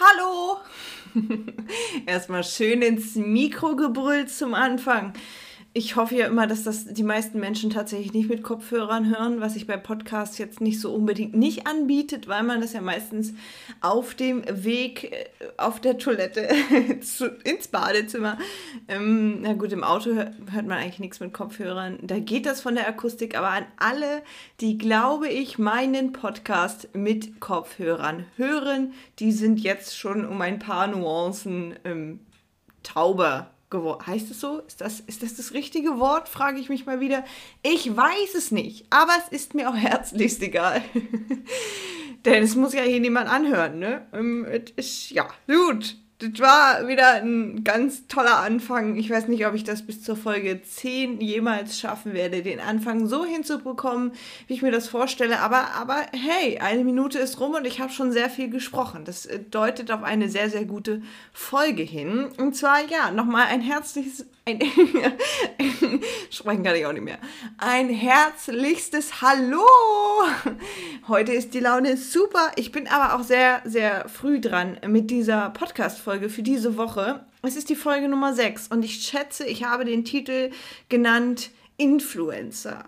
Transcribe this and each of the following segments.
Hallo! Erstmal schön ins Mikro gebrüllt zum Anfang ich hoffe ja immer, dass das die meisten Menschen tatsächlich nicht mit Kopfhörern hören, was sich bei Podcasts jetzt nicht so unbedingt nicht anbietet, weil man das ja meistens auf dem Weg äh, auf der Toilette ins Badezimmer, ähm, na gut, im Auto hört, hört man eigentlich nichts mit Kopfhörern. Da geht das von der Akustik, aber an alle, die, glaube ich, meinen Podcast mit Kopfhörern hören, die sind jetzt schon um ein paar Nuancen ähm, tauber geworden. Heißt es so? Ist das, ist das das richtige Wort? Frage ich mich mal wieder. Ich weiß es nicht, aber es ist mir auch herzlichst egal. Denn es muss ja hier niemand anhören, ne? Ähm, ist, ja, gut das war wieder ein ganz toller Anfang. Ich weiß nicht, ob ich das bis zur Folge 10 jemals schaffen werde, den Anfang so hinzubekommen, wie ich mir das vorstelle. Aber, aber hey, eine Minute ist rum und ich habe schon sehr viel gesprochen. Das äh, deutet auf eine sehr, sehr gute Folge hin. Und zwar, ja, nochmal ein herzliches ein, sprechen kann ich auch nicht mehr. Ein herzlichstes Hallo! Heute ist die Laune super. Ich bin aber auch sehr, sehr früh dran mit dieser Podcast-Folge für diese Woche. Es ist die Folge Nummer 6 und ich schätze, ich habe den Titel genannt Influencer.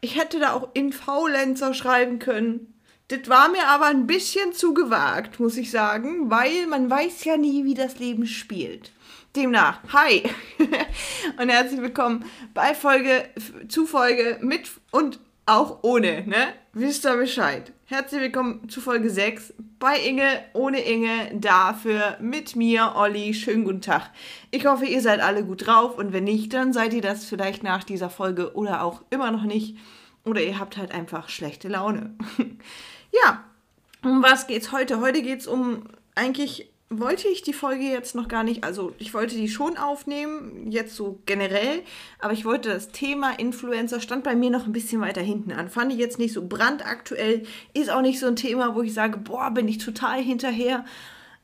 Ich hätte da auch Influencer schreiben können. Das war mir aber ein bisschen zu gewagt, muss ich sagen, weil man weiß ja nie, wie das Leben spielt. Demnach, hi und herzlich willkommen bei Folge, zu Folge mit und auch ohne, ne? Wisst ihr Bescheid. Herzlich willkommen zu Folge 6 bei Inge, ohne Inge, dafür mit mir, Olli. Schönen guten Tag. Ich hoffe, ihr seid alle gut drauf und wenn nicht, dann seid ihr das vielleicht nach dieser Folge oder auch immer noch nicht. Oder ihr habt halt einfach schlechte Laune. ja, um was geht's heute? Heute geht's um eigentlich wollte ich die Folge jetzt noch gar nicht, also ich wollte die schon aufnehmen, jetzt so generell, aber ich wollte das Thema Influencer stand bei mir noch ein bisschen weiter hinten an. Fand ich jetzt nicht so brandaktuell, ist auch nicht so ein Thema, wo ich sage, boah, bin ich total hinterher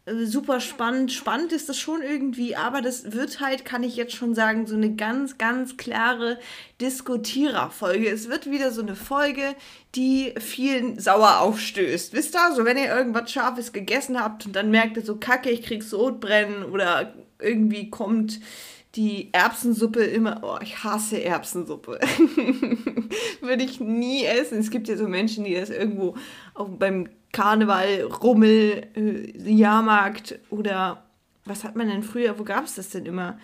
super spannend. Spannend ist das schon irgendwie, aber das wird halt, kann ich jetzt schon sagen, so eine ganz, ganz klare Diskutiererfolge. Es wird wieder so eine Folge, die vielen sauer aufstößt. Wisst ihr, so wenn ihr irgendwas Scharfes gegessen habt und dann merkt ihr so, kacke, ich krieg Sodbrennen oder irgendwie kommt die Erbsensuppe immer, oh, ich hasse Erbsensuppe. Würde ich nie essen. Es gibt ja so Menschen, die das irgendwo auch beim Karneval, Rummel, äh, Jahrmarkt oder was hat man denn früher, wo gab es das denn immer?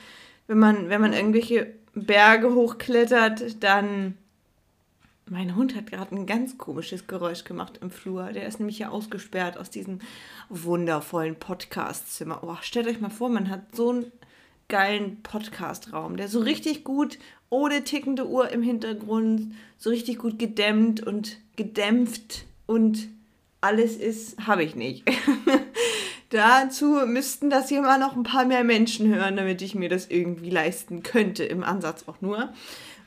Wenn man, wenn man irgendwelche Berge hochklettert, dann. Mein Hund hat gerade ein ganz komisches Geräusch gemacht im Flur. Der ist nämlich ja ausgesperrt aus diesem wundervollen Podcastzimmer. Oh, stellt euch mal vor, man hat so einen geilen Podcastraum, der so richtig gut ohne tickende Uhr im Hintergrund, so richtig gut gedämmt und gedämpft und alles ist, habe ich nicht. Dazu müssten das hier mal noch ein paar mehr Menschen hören, damit ich mir das irgendwie leisten könnte, im Ansatz auch nur.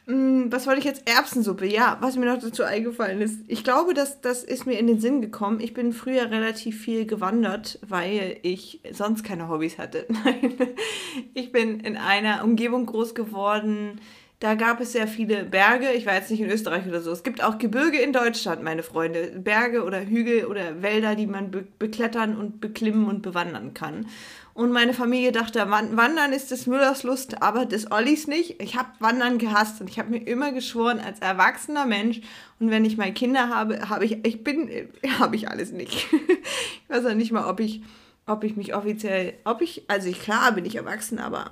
Hm, was wollte ich jetzt? Erbsensuppe. Ja, was mir noch dazu eingefallen ist. Ich glaube, dass das ist mir in den Sinn gekommen. Ich bin früher relativ viel gewandert, weil ich sonst keine Hobbys hatte. Nein, ich bin in einer Umgebung groß geworden, da gab es sehr viele Berge. Ich war jetzt nicht in Österreich oder so. Es gibt auch Gebirge in Deutschland, meine Freunde. Berge oder Hügel oder Wälder, die man be beklettern und beklimmen und bewandern kann. Und meine Familie dachte, Wandern ist des Müllers Lust, aber des Ollis nicht. Ich habe Wandern gehasst und ich habe mir immer geschworen, als erwachsener Mensch und wenn ich mal Kinder habe, habe ich, ich bin, habe ich alles nicht. ich weiß auch nicht mal, ob ich, ob ich mich offiziell, ob ich, also ich, klar bin ich erwachsen, aber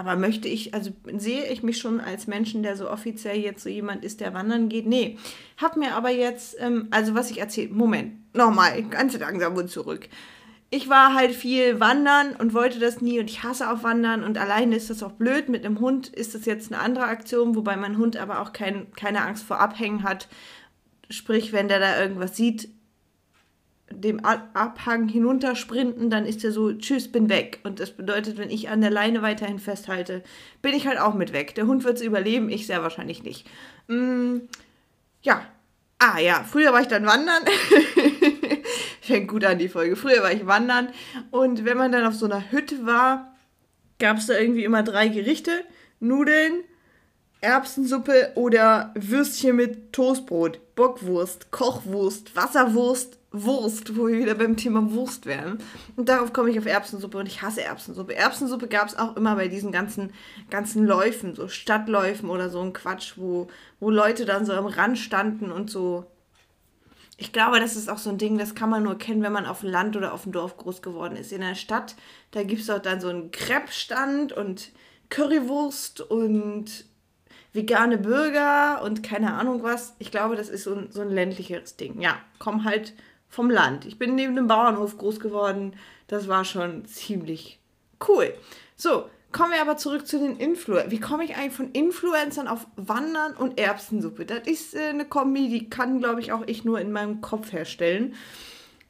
aber möchte ich, also sehe ich mich schon als Menschen, der so offiziell jetzt so jemand ist, der wandern geht? Nee. Hab mir aber jetzt, ähm, also was ich erzähle, Moment, nochmal, ganz langsam und zurück. Ich war halt viel wandern und wollte das nie und ich hasse auch wandern und alleine ist das auch blöd. Mit einem Hund ist das jetzt eine andere Aktion, wobei mein Hund aber auch kein, keine Angst vor Abhängen hat. Sprich, wenn der da irgendwas sieht, dem Abhang hinuntersprinten, dann ist er so, tschüss, bin weg. Und das bedeutet, wenn ich an der Leine weiterhin festhalte, bin ich halt auch mit weg. Der Hund wird es überleben, ich sehr wahrscheinlich nicht. Mm, ja. Ah ja, früher war ich dann wandern. Fängt gut an die Folge. Früher war ich wandern. Und wenn man dann auf so einer Hütte war, gab es da irgendwie immer drei Gerichte. Nudeln, Erbsensuppe oder Würstchen mit Toastbrot, Bockwurst, Kochwurst, Wasserwurst Wurst, wo wir wieder beim Thema Wurst wären. Und darauf komme ich auf Erbsensuppe und ich hasse Erbsensuppe. Erbsensuppe gab es auch immer bei diesen ganzen, ganzen Läufen, so Stadtläufen oder so ein Quatsch, wo, wo Leute dann so am Rand standen und so. Ich glaube, das ist auch so ein Ding, das kann man nur kennen, wenn man auf dem Land oder auf dem Dorf groß geworden ist. In der Stadt, da gibt es auch dann so einen Crepe-Stand und Currywurst und vegane Burger und keine Ahnung was. Ich glaube, das ist so ein, so ein ländlicheres Ding. Ja, komm halt vom Land. Ich bin neben dem Bauernhof groß geworden. Das war schon ziemlich cool. So, kommen wir aber zurück zu den Influencern. Wie komme ich eigentlich von Influencern auf Wandern und Erbsensuppe? Das ist äh, eine Kombi, die kann, glaube ich, auch ich nur in meinem Kopf herstellen.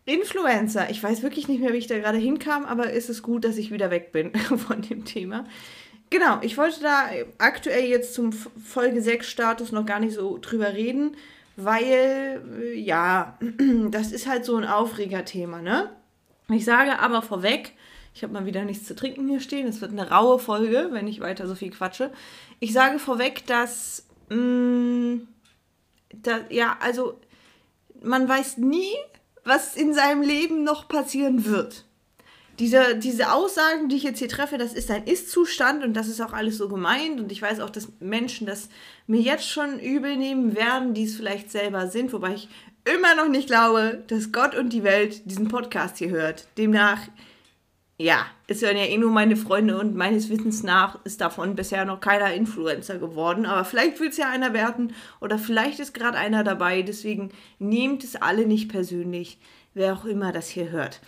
Influencer, ich weiß wirklich nicht mehr, wie ich da gerade hinkam, aber ist es gut, dass ich wieder weg bin von dem Thema. Genau, ich wollte da aktuell jetzt zum Folge 6 Status noch gar nicht so drüber reden, weil, äh, ja, das ist halt so ein Aufregerthema, ne? Ich sage aber vorweg, ich habe mal wieder nichts zu trinken hier stehen, es wird eine raue Folge, wenn ich weiter so viel quatsche. Ich sage vorweg, dass, mh, mm, da, ja, also man weiß nie, was in seinem Leben noch passieren wird diese, diese Aussagen, die ich jetzt hier treffe, das ist ein Ist-Zustand und das ist auch alles so gemeint. Und ich weiß auch, dass Menschen das mir jetzt schon übel nehmen werden, die es vielleicht selber sind, wobei ich immer noch nicht glaube, dass Gott und die Welt diesen Podcast hier hört. Demnach, ja, es hören ja eh nur meine Freunde und meines Wissens nach ist davon bisher noch keiner Influencer geworden. Aber vielleicht will es ja einer werden oder vielleicht ist gerade einer dabei. Deswegen nehmt es alle nicht persönlich, wer auch immer das hier hört.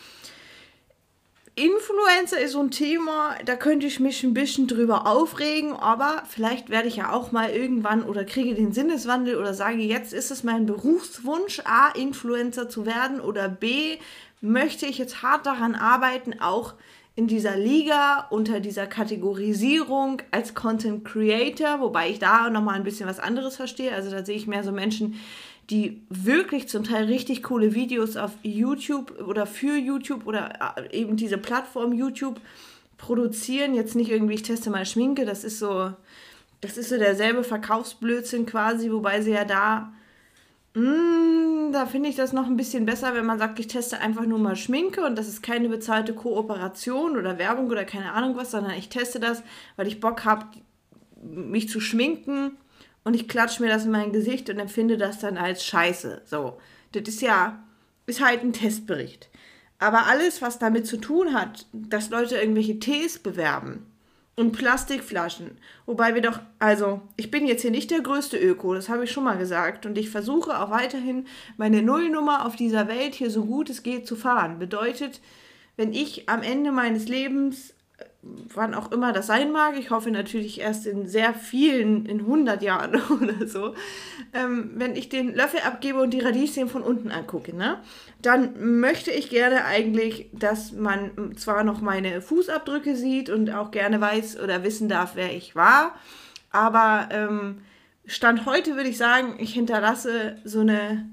Influencer ist so ein Thema, da könnte ich mich ein bisschen drüber aufregen, aber vielleicht werde ich ja auch mal irgendwann oder kriege den Sinneswandel oder sage, jetzt ist es mein Berufswunsch, A, Influencer zu werden oder B, möchte ich jetzt hart daran arbeiten, auch in dieser Liga unter dieser Kategorisierung als Content Creator, wobei ich da nochmal ein bisschen was anderes verstehe. Also da sehe ich mehr so Menschen, die wirklich zum Teil richtig coole Videos auf YouTube oder für YouTube oder äh, eben diese Plattform YouTube produzieren. Jetzt nicht irgendwie, ich teste mal Schminke, das ist so, das ist so derselbe Verkaufsblödsinn quasi, wobei sie ja da, mm, da finde ich das noch ein bisschen besser, wenn man sagt, ich teste einfach nur mal Schminke und das ist keine bezahlte Kooperation oder Werbung oder keine Ahnung was, sondern ich teste das, weil ich Bock habe, mich zu schminken und ich klatsche mir das in mein Gesicht und empfinde das dann als Scheiße. So, das ist ja, ist halt ein Testbericht. Aber alles, was damit zu tun hat, dass Leute irgendwelche Tees bewerben und Plastikflaschen, wobei wir doch, also ich bin jetzt hier nicht der größte Öko, das habe ich schon mal gesagt, und ich versuche auch weiterhin meine Nullnummer auf dieser Welt hier so gut es geht zu fahren. Bedeutet, wenn ich am Ende meines Lebens wann auch immer das sein mag. Ich hoffe natürlich erst in sehr vielen, in 100 Jahren oder so. Ähm, wenn ich den Löffel abgebe und die Radieschen von unten angucke, ne? Dann möchte ich gerne eigentlich, dass man zwar noch meine Fußabdrücke sieht und auch gerne weiß oder wissen darf, wer ich war, aber ähm, Stand heute würde ich sagen, ich hinterlasse so eine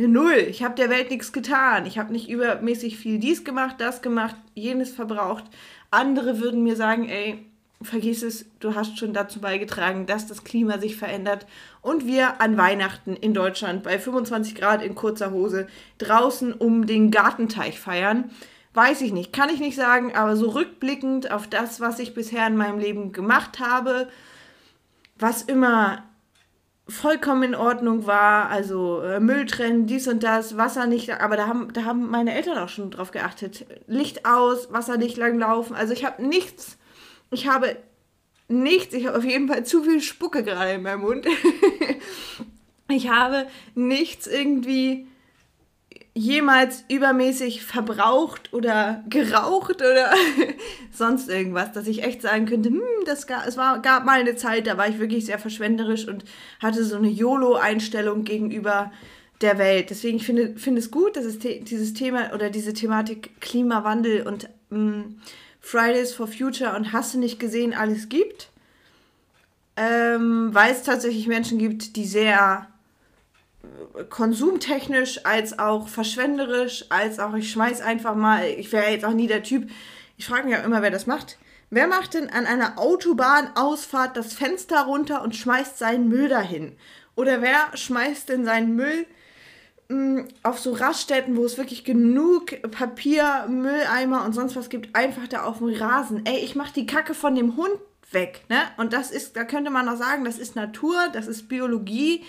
eine Null. Ich habe der Welt nichts getan. Ich habe nicht übermäßig viel dies gemacht, das gemacht, jenes verbraucht. Andere würden mir sagen, ey, vergiss es, du hast schon dazu beigetragen, dass das Klima sich verändert und wir an Weihnachten in Deutschland bei 25 Grad in kurzer Hose draußen um den Gartenteich feiern. Weiß ich nicht, kann ich nicht sagen, aber so rückblickend auf das, was ich bisher in meinem Leben gemacht habe, was immer vollkommen in Ordnung war, also äh, Müll trennen, dies und das, Wasser nicht, aber da haben, da haben meine Eltern auch schon drauf geachtet. Licht aus, Wasser nicht lang laufen. Also ich habe nichts, ich habe nichts, ich habe auf jeden Fall zu viel Spucke gerade in meinem Mund. ich habe nichts irgendwie jemals übermäßig verbraucht oder geraucht oder sonst irgendwas, dass ich echt sagen könnte, hm, das gab, es war, gab mal eine Zeit, da war ich wirklich sehr verschwenderisch und hatte so eine YOLO-Einstellung gegenüber der Welt. Deswegen finde ich es gut, dass es dieses Thema oder diese Thematik Klimawandel und hm, Fridays for Future und hast du nicht gesehen, alles gibt. Ähm, weil es tatsächlich Menschen gibt, die sehr konsumtechnisch als auch verschwenderisch, als auch ich schmeiß einfach mal, ich wäre jetzt auch nie der Typ, ich frage mich auch immer, wer das macht. Wer macht denn an einer Autobahnausfahrt das Fenster runter und schmeißt seinen Müll dahin? Oder wer schmeißt denn seinen Müll mh, auf so Raststätten, wo es wirklich genug Papier, Mülleimer und sonst was gibt, einfach da auf dem Rasen. Ey, ich mach die Kacke von dem Hund weg, ne? Und das ist, da könnte man noch sagen, das ist Natur, das ist Biologie.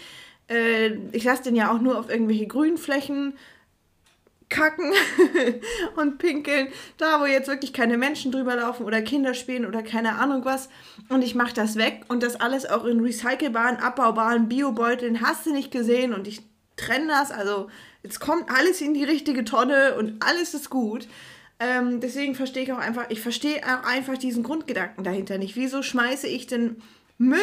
Äh, ich lasse den ja auch nur auf irgendwelche Grünflächen kacken und pinkeln, da wo jetzt wirklich keine Menschen drüber laufen oder Kinder spielen oder keine Ahnung was. Und ich mache das weg und das alles auch in recycelbaren, abbaubaren Biobeuteln. Hast du nicht gesehen? Und ich trenne das. Also jetzt kommt alles in die richtige Tonne und alles ist gut. Ähm, deswegen verstehe ich auch einfach, ich verstehe auch einfach diesen Grundgedanken dahinter nicht. Wieso schmeiße ich den Müll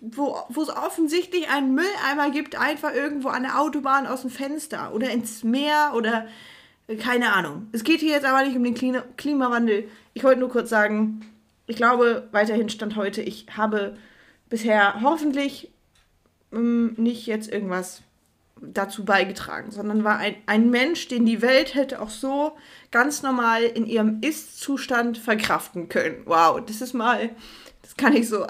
wo, wo es offensichtlich einen Mülleimer gibt, einfach irgendwo an der Autobahn aus dem Fenster oder ins Meer oder äh, keine Ahnung. Es geht hier jetzt aber nicht um den Klima Klimawandel. Ich wollte nur kurz sagen, ich glaube, weiterhin stand heute, ich habe bisher hoffentlich ähm, nicht jetzt irgendwas dazu beigetragen, sondern war ein, ein Mensch, den die Welt hätte auch so ganz normal in ihrem Ist-Zustand verkraften können. Wow, das ist mal das kann ich so,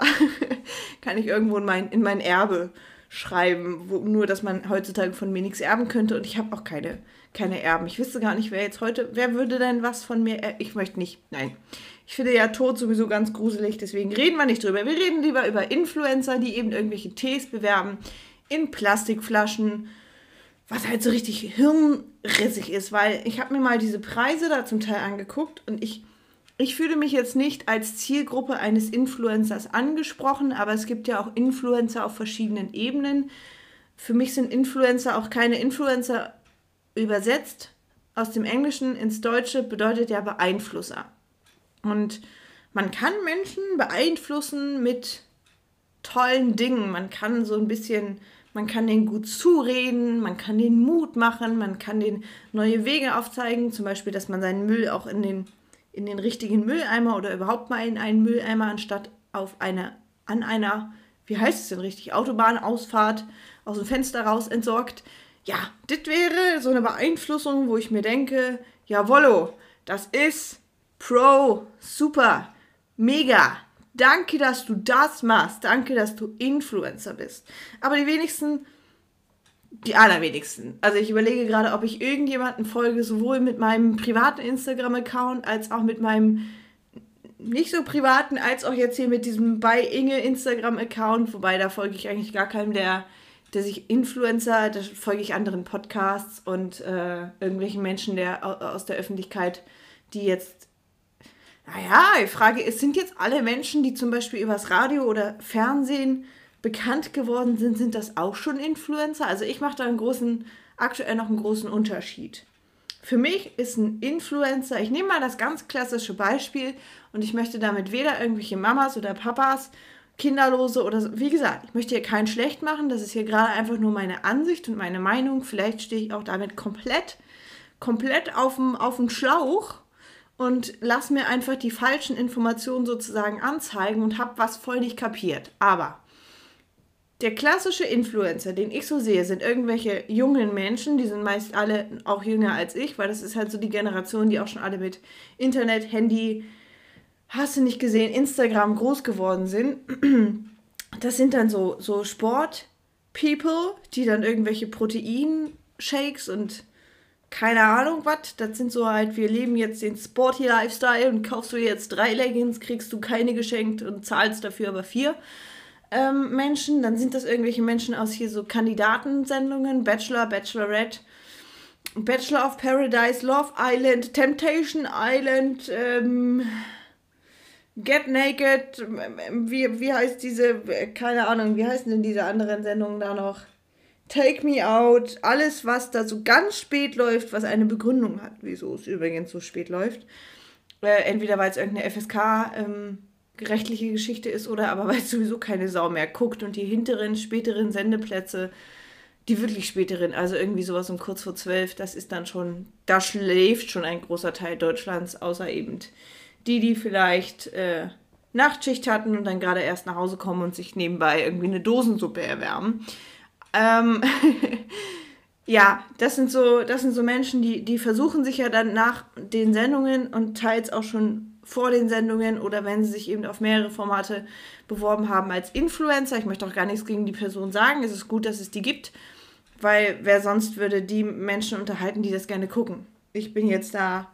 kann ich irgendwo in mein, in mein Erbe schreiben, wo, nur dass man heutzutage von mir nichts erben könnte und ich habe auch keine, keine Erben. Ich wüsste gar nicht, wer jetzt heute, wer würde denn was von mir, er ich möchte nicht, nein. Ich finde ja Tod sowieso ganz gruselig, deswegen reden wir nicht drüber. Wir reden lieber über Influencer, die eben irgendwelche Tees bewerben in Plastikflaschen, was halt so richtig hirnrissig ist, weil ich habe mir mal diese Preise da zum Teil angeguckt und ich ich fühle mich jetzt nicht als Zielgruppe eines Influencers angesprochen, aber es gibt ja auch Influencer auf verschiedenen Ebenen. Für mich sind Influencer auch keine Influencer übersetzt. Aus dem Englischen ins Deutsche bedeutet ja Beeinflusser. Und man kann Menschen beeinflussen mit tollen Dingen. Man kann so ein bisschen, man kann denen gut zureden, man kann denen Mut machen, man kann denen neue Wege aufzeigen, zum Beispiel, dass man seinen Müll auch in den in den richtigen Mülleimer oder überhaupt mal in einen Mülleimer, anstatt auf eine, an einer, wie heißt es denn richtig, Autobahnausfahrt aus dem Fenster raus entsorgt. Ja, das wäre so eine Beeinflussung, wo ich mir denke, jawollo, das ist Pro, super, mega. Danke, dass du das machst. Danke, dass du Influencer bist. Aber die wenigsten die allerwenigsten. Also ich überlege gerade, ob ich irgendjemanden folge, sowohl mit meinem privaten Instagram-Account als auch mit meinem nicht so privaten, als auch jetzt hier mit diesem bei Inge Instagram-Account, wobei da folge ich eigentlich gar keinem, der, der sich Influencer, da folge ich anderen Podcasts und äh, irgendwelchen Menschen der, aus der Öffentlichkeit, die jetzt, naja, die Frage ist, sind jetzt alle Menschen, die zum Beispiel übers Radio oder Fernsehen bekannt geworden sind, sind das auch schon Influencer? Also ich mache da einen großen, aktuell noch einen großen Unterschied. Für mich ist ein Influencer, ich nehme mal das ganz klassische Beispiel und ich möchte damit weder irgendwelche Mamas oder Papas, Kinderlose oder so, wie gesagt, ich möchte hier keinen schlecht machen, das ist hier gerade einfach nur meine Ansicht und meine Meinung. Vielleicht stehe ich auch damit komplett, komplett auf dem, auf dem Schlauch und lass mir einfach die falschen Informationen sozusagen anzeigen und habe was voll nicht kapiert. Aber der klassische Influencer, den ich so sehe, sind irgendwelche jungen Menschen, die sind meist alle auch jünger als ich, weil das ist halt so die Generation, die auch schon alle mit Internet, Handy, hast du nicht gesehen, Instagram groß geworden sind. Das sind dann so, so Sport-People, die dann irgendwelche Protein-Shakes und keine Ahnung was. Das sind so halt, wir leben jetzt den Sporty-Lifestyle und kaufst du jetzt drei Leggings, kriegst du keine geschenkt und zahlst dafür aber vier ähm, Menschen. Dann sind das irgendwelche Menschen aus hier so Kandidatensendungen, Bachelor, Bachelorette, Bachelor of Paradise, Love Island, Temptation Island, ähm, Get Naked, wie, wie heißt diese, keine Ahnung, wie heißen denn diese anderen Sendungen da noch? Take Me Out, alles, was da so ganz spät läuft, was eine Begründung hat, wieso es übrigens so spät läuft. Äh, entweder weil es irgendeine FSK ähm, rechtliche Geschichte ist oder aber weil sowieso keine Sau mehr guckt und die hinteren, späteren Sendeplätze, die wirklich späteren, also irgendwie sowas um kurz vor zwölf, das ist dann schon, da schläft schon ein großer Teil Deutschlands, außer eben die, die vielleicht äh, Nachtschicht hatten und dann gerade erst nach Hause kommen und sich nebenbei irgendwie eine Dosensuppe erwärmen. Ähm, ja, das sind so, das sind so Menschen, die, die versuchen sich ja dann nach den Sendungen und teils auch schon vor den Sendungen oder wenn sie sich eben auf mehrere Formate beworben haben als Influencer. Ich möchte auch gar nichts gegen die Person sagen. Es ist gut, dass es die gibt, weil wer sonst würde die Menschen unterhalten, die das gerne gucken. Ich bin jetzt da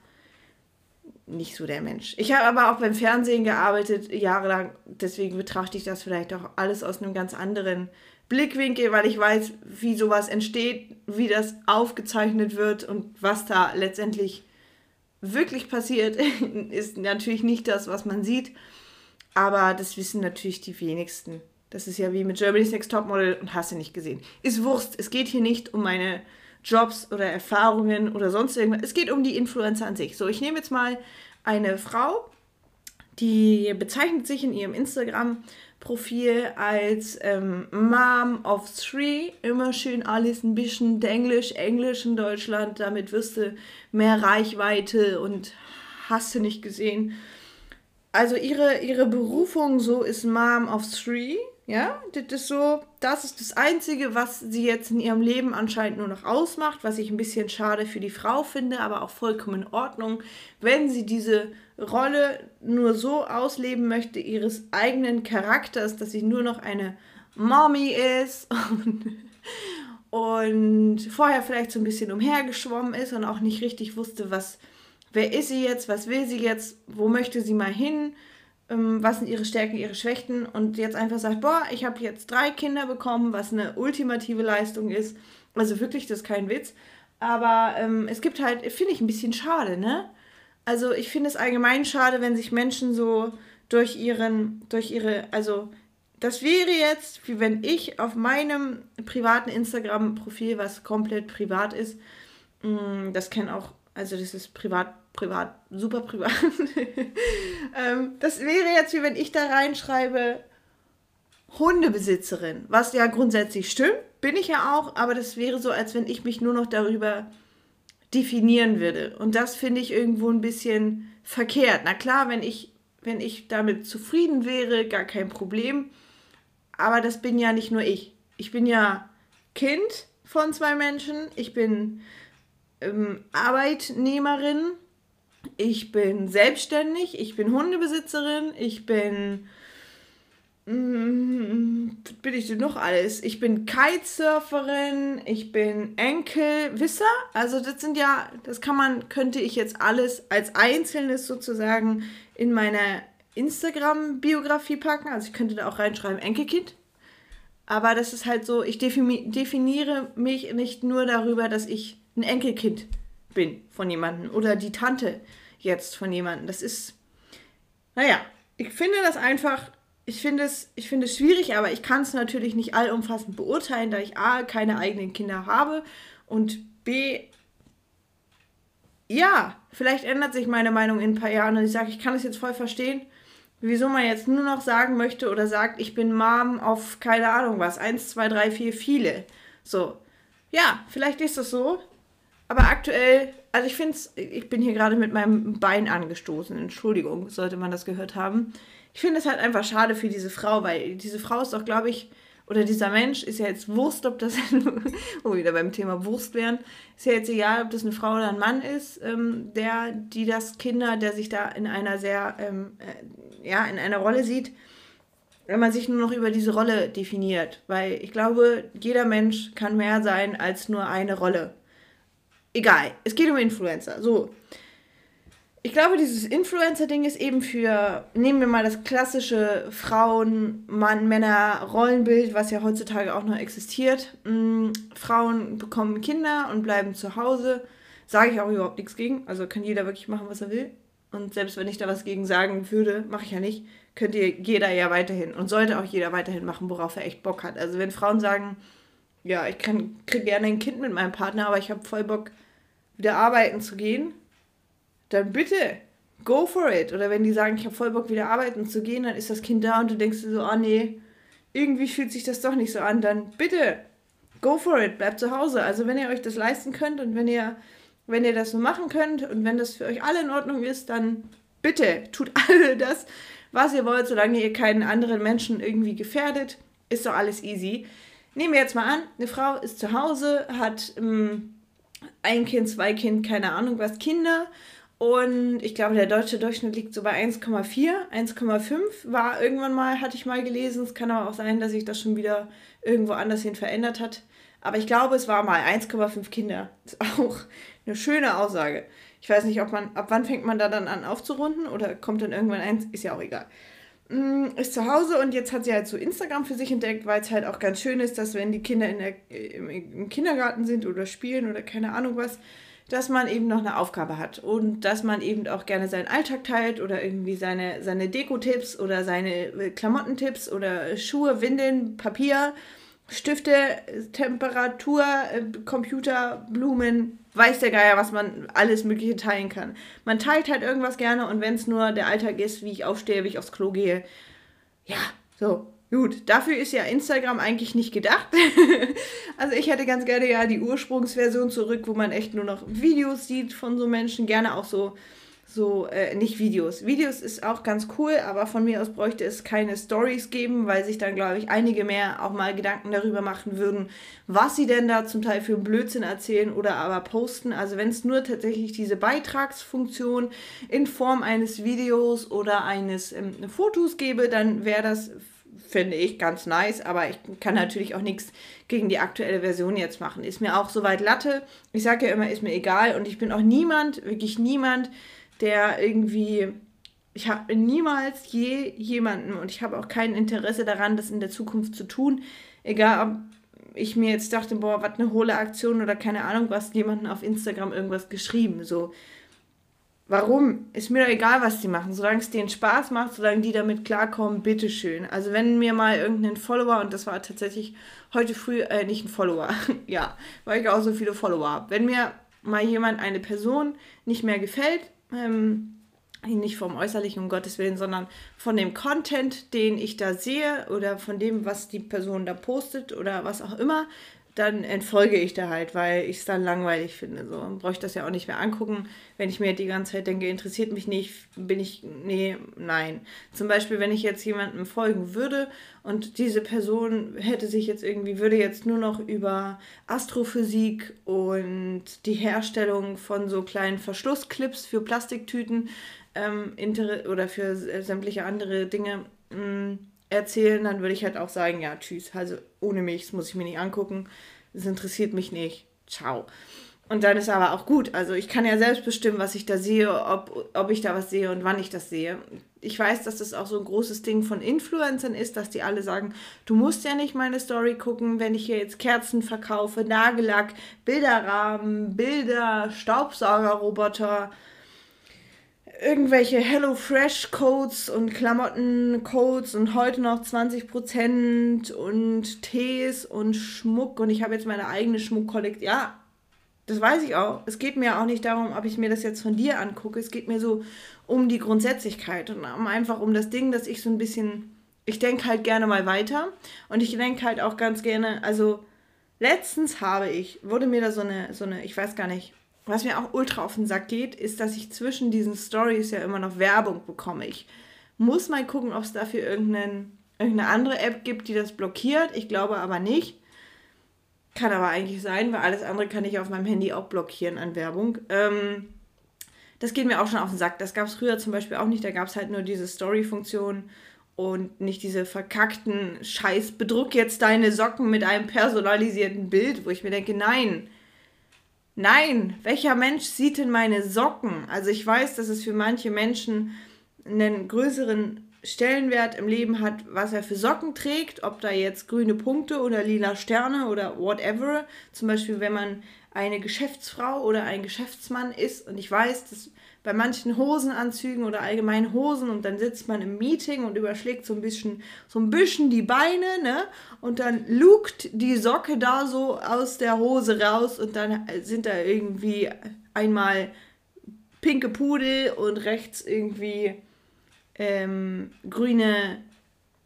nicht so der Mensch. Ich habe aber auch beim Fernsehen gearbeitet, jahrelang. Deswegen betrachte ich das vielleicht auch alles aus einem ganz anderen Blickwinkel, weil ich weiß, wie sowas entsteht, wie das aufgezeichnet wird und was da letztendlich wirklich passiert, ist natürlich nicht das, was man sieht. Aber das wissen natürlich die wenigsten. Das ist ja wie mit Germany's Next Topmodel und hast du nicht gesehen. Ist Wurst. Es geht hier nicht um meine Jobs oder Erfahrungen oder sonst irgendwas. Es geht um die Influencer an sich. So, ich nehme jetzt mal eine Frau, die bezeichnet sich in ihrem Instagram-Profil als ähm, Mom of Three. Immer schön alles ein bisschen Englisch, Englisch in Deutschland. Damit wirst du mehr Reichweite und hast du nicht gesehen. Also ihre, ihre Berufung so ist Mom of Three. Ja, das ist so, das ist das Einzige, was sie jetzt in ihrem Leben anscheinend nur noch ausmacht, was ich ein bisschen schade für die Frau finde, aber auch vollkommen in Ordnung, wenn sie diese Rolle nur so ausleben möchte, ihres eigenen Charakters, dass sie nur noch eine Mommy ist und, und vorher vielleicht so ein bisschen umhergeschwommen ist und auch nicht richtig wusste, was, wer ist sie jetzt, was will sie jetzt, wo möchte sie mal hin was sind ihre Stärken, ihre Schwächen und jetzt einfach sagt, boah, ich habe jetzt drei Kinder bekommen, was eine ultimative Leistung ist. Also wirklich, das ist kein Witz. Aber ähm, es gibt halt, finde ich, ein bisschen schade, ne? Also ich finde es allgemein schade, wenn sich Menschen so durch ihren, durch ihre, also das wäre jetzt, wie wenn ich auf meinem privaten Instagram-Profil, was komplett privat ist, mm, das kennen auch, also das ist privat privat, super privat. ähm, das wäre jetzt wie wenn ich da reinschreibe, Hundebesitzerin, was ja grundsätzlich stimmt, bin ich ja auch, aber das wäre so, als wenn ich mich nur noch darüber definieren würde. Und das finde ich irgendwo ein bisschen verkehrt. Na klar, wenn ich, wenn ich damit zufrieden wäre, gar kein Problem. Aber das bin ja nicht nur ich. Ich bin ja Kind von zwei Menschen. Ich bin ähm, Arbeitnehmerin ich bin selbstständig, ich bin Hundebesitzerin, ich bin. Mm, bin ich denn noch alles? Ich bin Kitesurferin, ich bin Enkel, Wisser. Also das sind ja, das kann man, könnte ich jetzt alles als Einzelnes sozusagen in meine Instagram-Biografie packen. Also ich könnte da auch reinschreiben, Enkelkind. Aber das ist halt so, ich definiere mich nicht nur darüber, dass ich ein Enkelkind bin von jemandem oder die Tante jetzt von jemandem. Das ist, naja, ich finde das einfach, ich finde es, ich finde es schwierig, aber ich kann es natürlich nicht allumfassend beurteilen, da ich A, keine eigenen Kinder habe und B, ja, vielleicht ändert sich meine Meinung in ein paar Jahren und ich sage, ich kann es jetzt voll verstehen, wieso man jetzt nur noch sagen möchte oder sagt, ich bin Mom auf keine Ahnung was, eins, zwei, drei, vier, viele. So, ja, vielleicht ist das so, aber aktuell, also ich finde es, ich bin hier gerade mit meinem Bein angestoßen. Entschuldigung, sollte man das gehört haben. Ich finde es halt einfach schade für diese Frau, weil diese Frau ist doch, glaube ich, oder dieser Mensch ist ja jetzt Wurst, ob das, wir wieder beim Thema Wurst wären, ist ja jetzt egal, ob das eine Frau oder ein Mann ist, ähm, der, die das Kinder, der sich da in einer sehr, ähm, äh, ja, in einer Rolle sieht, wenn man sich nur noch über diese Rolle definiert. Weil ich glaube, jeder Mensch kann mehr sein als nur eine Rolle. Egal, es geht um Influencer. So. Ich glaube, dieses Influencer-Ding ist eben für, nehmen wir mal das klassische Frauen, Mann, Männer, Rollenbild, was ja heutzutage auch noch existiert. Mhm. Frauen bekommen Kinder und bleiben zu Hause. Sage ich auch überhaupt nichts gegen. Also kann jeder wirklich machen, was er will. Und selbst wenn ich da was gegen sagen würde, mache ich ja nicht, könnte jeder ja weiterhin und sollte auch jeder weiterhin machen, worauf er echt Bock hat. Also wenn Frauen sagen, ja, ich kriege gerne ein Kind mit meinem Partner, aber ich habe voll Bock, wieder arbeiten zu gehen, dann bitte, go for it. Oder wenn die sagen, ich habe voll Bock, wieder arbeiten zu gehen, dann ist das Kind da und du denkst dir so, oh nee, irgendwie fühlt sich das doch nicht so an, dann bitte, go for it, bleibt zu Hause. Also wenn ihr euch das leisten könnt und wenn ihr, wenn ihr das so machen könnt und wenn das für euch alle in Ordnung ist, dann bitte tut alle das, was ihr wollt, solange ihr keinen anderen Menschen irgendwie gefährdet, ist doch alles easy. Nehmen wir jetzt mal an, eine Frau ist zu Hause, hat ähm, ein Kind, zwei Kind, keine Ahnung was, Kinder. Und ich glaube, der deutsche Durchschnitt liegt so bei 1,4, 1,5 war irgendwann mal, hatte ich mal gelesen. Es kann aber auch sein, dass sich das schon wieder irgendwo anders hin verändert hat. Aber ich glaube, es war mal 1,5 Kinder. Ist auch eine schöne Aussage. Ich weiß nicht, ob man, ab wann fängt man da dann an aufzurunden oder kommt dann irgendwann eins, ist ja auch egal. Mm, ist zu Hause und jetzt hat sie halt so Instagram für sich entdeckt, weil es halt auch ganz schön ist, dass wenn die Kinder in der, im, Kindergarten sind oder spielen oder keine Ahnung was, dass man eben noch eine Aufgabe hat und dass man eben auch gerne seinen Alltag teilt oder irgendwie seine, seine Deko-Tipps oder seine äh, Klamottentipps oder Schuhe, Windeln, Papier, Stifte, Temperatur, äh, Computer, Blumen, weiß der Geier, was man alles Mögliche teilen kann. Man teilt halt irgendwas gerne und wenn es nur der Alltag ist, wie ich aufstehe, wie ich aufs Klo gehe, ja, so, Gut, dafür ist ja Instagram eigentlich nicht gedacht. also ich hätte ganz gerne ja die Ursprungsversion zurück, wo man echt nur noch Videos sieht von so Menschen, gerne auch so so äh, nicht Videos. Videos ist auch ganz cool, aber von mir aus bräuchte es keine Stories geben, weil sich dann glaube ich einige mehr auch mal Gedanken darüber machen würden, was sie denn da zum Teil für Blödsinn erzählen oder aber posten. Also wenn es nur tatsächlich diese Beitragsfunktion in Form eines Videos oder eines ähm, Fotos gäbe, dann wäre das finde ich ganz nice, aber ich kann natürlich auch nichts gegen die aktuelle Version jetzt machen. Ist mir auch soweit Latte. Ich sage ja immer, ist mir egal und ich bin auch niemand, wirklich niemand, der irgendwie, ich habe niemals je jemanden und ich habe auch kein Interesse daran, das in der Zukunft zu tun. Egal, ob ich mir jetzt dachte, boah, was eine hohle Aktion oder keine Ahnung was, jemanden auf Instagram irgendwas geschrieben. So, warum? Ist mir doch egal, was die machen. Solange es denen Spaß macht, solange die damit klarkommen, bitteschön. Also wenn mir mal irgendein Follower, und das war tatsächlich heute früh, äh, nicht ein Follower, ja, weil ich auch so viele Follower habe. Wenn mir mal jemand, eine Person nicht mehr gefällt, ähm, nicht vom Äußerlichen, um Gottes Willen, sondern von dem Content, den ich da sehe oder von dem, was die Person da postet oder was auch immer, dann entfolge ich da halt, weil ich es dann langweilig finde. So brauche ich das ja auch nicht mehr angucken. Wenn ich mir die ganze Zeit denke, interessiert mich nicht, bin ich, nee, nein. Zum Beispiel, wenn ich jetzt jemandem folgen würde und diese Person hätte sich jetzt irgendwie, würde jetzt nur noch über Astrophysik und die Herstellung von so kleinen Verschlussclips für Plastiktüten ähm, oder für sämtliche andere Dinge mh, mm, erzählen, dann würde ich halt auch sagen, ja, tschüss, also ohne mich, das muss ich mir nicht angucken, das interessiert mich nicht, ciao. Und dann ist aber auch gut, also ich kann ja selbst bestimmen, was ich da sehe, ob, ob ich da was sehe und wann ich das sehe. Ich weiß, dass das auch so ein großes Ding von Influencern ist, dass die alle sagen, du musst ja nicht meine Story gucken, wenn ich hier jetzt Kerzen verkaufe, Nagellack, Bilderrahmen, Bilder, Staubsaugerroboter, irgendwelche HelloFresh-Codes und Klamotten-Codes und heute noch 20% und Tees und Schmuck und ich habe jetzt meine eigene Schmuckkollektion. Ja, das weiß ich auch. Es geht mir auch nicht darum, ob ich mir das jetzt von dir angucke. Es geht mir so um die Grundsätzlichkeit und einfach um das Ding, dass ich so ein bisschen, ich denke halt gerne mal weiter und ich denke halt auch ganz gerne, also letztens habe ich, wurde mir da so eine, so eine, ich weiß gar nicht, was mir auch ultra auf den Sack geht, ist, dass ich zwischen diesen Stories ja immer noch Werbung bekomme. Ich muss mal gucken, ob es dafür irgendeinen, irgendeine andere App gibt, die das blockiert. Ich glaube aber nicht. Kann aber eigentlich sein, weil alles andere kann ich auf meinem Handy auch blockieren an Werbung. Ähm, das geht mir auch schon auf den Sack. Das gab es früher zum Beispiel auch nicht. Da gab es halt nur diese Story-Funktion und nicht diese verkackten Scheiß, bedruck jetzt deine Socken mit einem personalisierten Bild, wo ich mir denke, nein, Nein, welcher Mensch sieht denn meine Socken? Also ich weiß, dass es für manche Menschen einen größeren Stellenwert im Leben hat, was er für Socken trägt, ob da jetzt grüne Punkte oder lila Sterne oder whatever. Zum Beispiel, wenn man eine Geschäftsfrau oder ein Geschäftsmann ist. Und ich weiß, dass bei manchen Hosenanzügen oder allgemein Hosen und dann sitzt man im Meeting und überschlägt so ein bisschen, so ein bisschen die Beine, ne? Und dann lugt die Socke da so aus der Hose raus und dann sind da irgendwie einmal pinke Pudel und rechts irgendwie ähm, grüne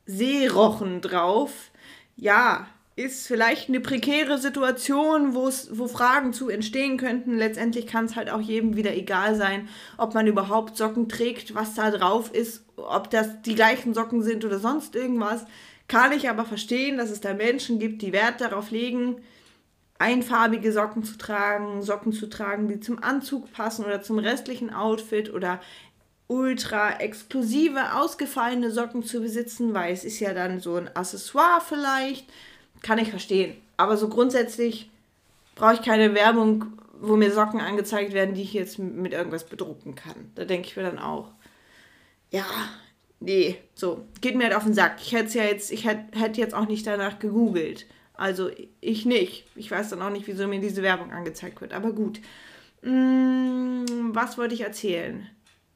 Seerochen drauf. Ja, ist vielleicht eine prekäre Situation, wo Fragen zu entstehen könnten. Letztendlich kann es halt auch jedem wieder egal sein, ob man überhaupt Socken trägt, was da drauf ist, ob das die gleichen Socken sind oder sonst irgendwas. Kann ich aber verstehen, dass es da Menschen gibt, die Wert darauf legen, einfarbige Socken zu tragen, Socken zu tragen, die zum Anzug passen oder zum restlichen Outfit oder ultra exklusive, ausgefallene Socken zu besitzen, weil es ist ja dann so ein Accessoire vielleicht kann ich verstehen. Aber so grundsätzlich brauche ich keine Werbung, wo mir Socken angezeigt werden, die ich jetzt mit irgendwas bedrucken kann. Da denke ich mir dann auch, ja, nee, so, geht mir halt auf den Sack. Ich hätte ja jetzt, ich hätte hätt jetzt auch nicht danach gegoogelt. Also ich nicht. Ich weiß dann auch nicht, wieso mir diese Werbung angezeigt wird. Aber gut. Hm, was wollte ich erzählen?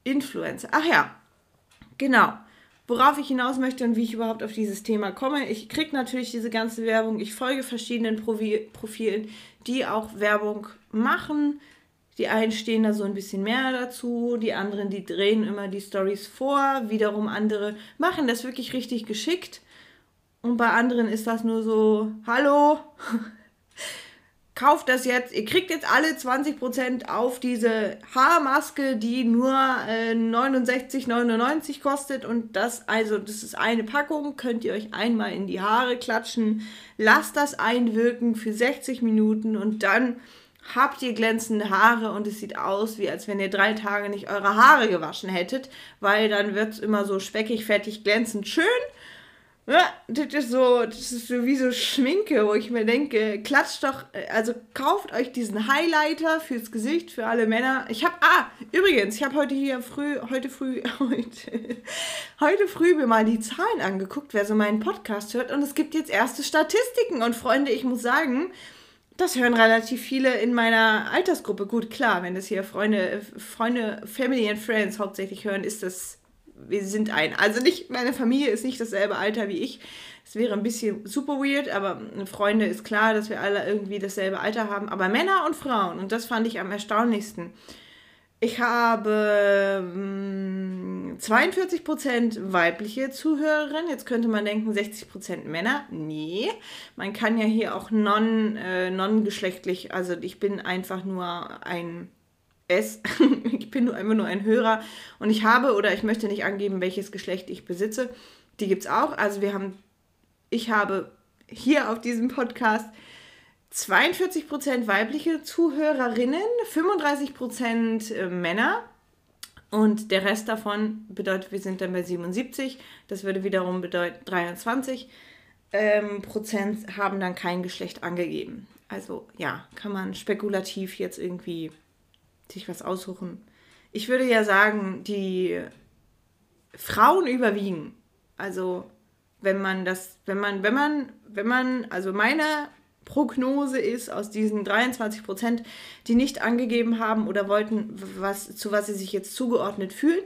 Influencer. Ach ja, genau. Worauf ich hinaus möchte und wie ich überhaupt auf dieses Thema komme. Ich kriege natürlich diese ganze Werbung. Ich folge verschiedenen Profilen, die auch Werbung machen. Die einen stehen da so ein bisschen mehr dazu, die anderen, die drehen immer die Stories vor, wiederum andere machen das wirklich richtig geschickt. Und bei anderen ist das nur so, hallo, kauft das jetzt, ihr kriegt jetzt alle 20% auf diese Haarmaske, die nur äh, 69,99 kostet. Und das, also das ist eine Packung, könnt ihr euch einmal in die Haare klatschen, lasst das einwirken für 60 Minuten und dann habt ihr glänzende Haare und es sieht aus, wie als wenn ihr drei Tage nicht eure Haare gewaschen hättet, weil dann wird es immer so speckig, fettig, glänzend schön ja, das ist so, das ist so wie so Schminke, wo ich mir denke, klatscht doch, also kauft euch diesen Highlighter fürs Gesicht, für alle Männer. Ich habe, ah, übrigens, ich habe heute hier früh, heute früh, heute, heute früh mir mal die Zahlen angeguckt, wer so meinen Podcast hört und es gibt jetzt erste Statistiken und Freunde, ich muss sagen, das hören relativ viele in meiner Altersgruppe. Gut, klar, wenn das hier Freunde, Freunde, Family and Friends hauptsächlich hören, ist das wir sind ein. Also nicht, meine Familie ist nicht dasselbe Alter wie ich. Es wäre ein bisschen super weird, aber Freunde ist klar, dass wir alle irgendwie dasselbe Alter haben. Aber Männer und Frauen, und das fand ich am erstaunlichsten. Ich habe mh, 42% weibliche Zuhörerinnen. Jetzt könnte man denken, 60% Männer. Nee, man kann ja hier auch non, äh, non-geschlechtlich, also ich bin einfach nur ein es. ich bin nur einfach nur ein Hörer und ich habe oder ich möchte nicht angeben, welches Geschlecht ich besitze. Die gibt es auch. Also wir haben, ich habe hier auf diesem Podcast 42% weibliche Zuhörerinnen, 35% äh, Männer und der Rest davon bedeutet, wir sind dann bei 77. Das würde wiederum bedeuten 23 ähm, Prozent haben dann kein Geschlecht angegeben. Also ja, kann man spekulativ jetzt irgendwie sich was aussuchen. Ich würde ja sagen, die Frauen überwiegen. Also wenn man das, wenn man, wenn man, wenn man, also meine Prognose ist aus diesen 23 Prozent, die nicht angegeben haben oder wollten, was, zu was sie sich jetzt zugeordnet fühlen,